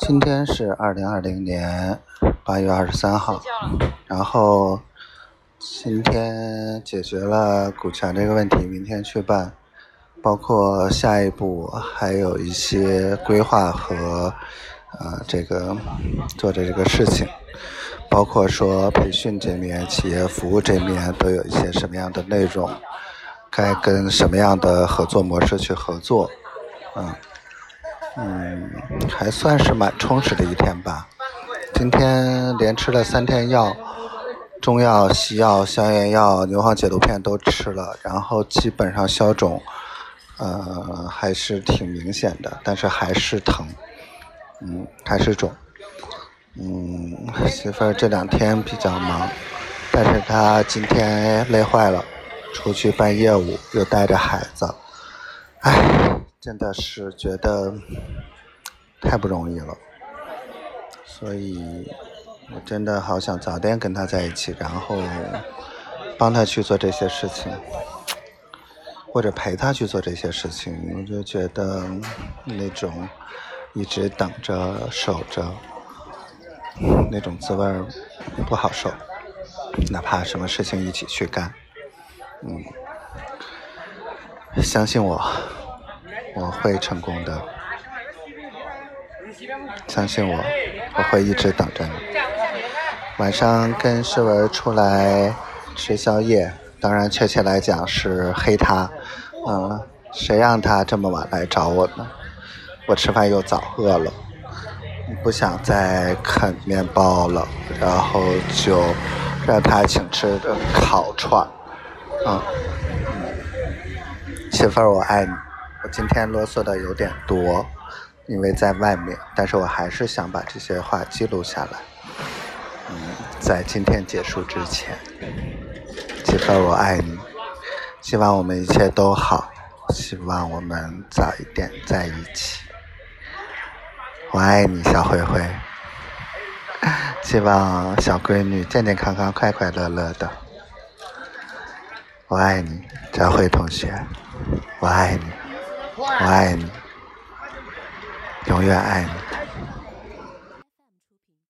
今天是二零二零年八月二十三号，然后今天解决了股权这个问题，明天去办，包括下一步还有一些规划和呃这个做的这个事情，包括说培训这面、企业服务这面都有一些什么样的内容，该跟什么样的合作模式去合作，嗯。嗯，还算是蛮充实的一天吧。今天连吃了三天药，中药、西药、消炎药、牛黄解毒片都吃了，然后基本上消肿，呃，还是挺明显的，但是还是疼，嗯，还是肿。嗯，媳妇儿这两天比较忙，但是她今天累坏了，出去办业务，又带着孩子，唉。真的是觉得太不容易了，所以我真的好想早点跟他在一起，然后帮他去做这些事情，或者陪他去做这些事情。我就觉得那种一直等着、守着那种滋味不好受，哪怕什么事情一起去干，嗯，相信我。我会成功的，相信我，我会一直等着你。晚上跟诗文出来吃宵夜，当然确切来讲是黑他，嗯，谁让他这么晚来找我呢？我吃饭又早，饿了，不想再啃面包了，然后就让他请吃的烤串，嗯，媳妇儿我爱你。今天啰嗦的有点多，因为在外面，但是我还是想把这些话记录下来。嗯，在今天结束之前，媳妇我爱你，希望我们一切都好，希望我们早一点在一起。我爱你，小灰灰。希望小闺女健健康康、快快乐乐的。我爱你，佳慧同学。我爱你。我爱你，永远爱你。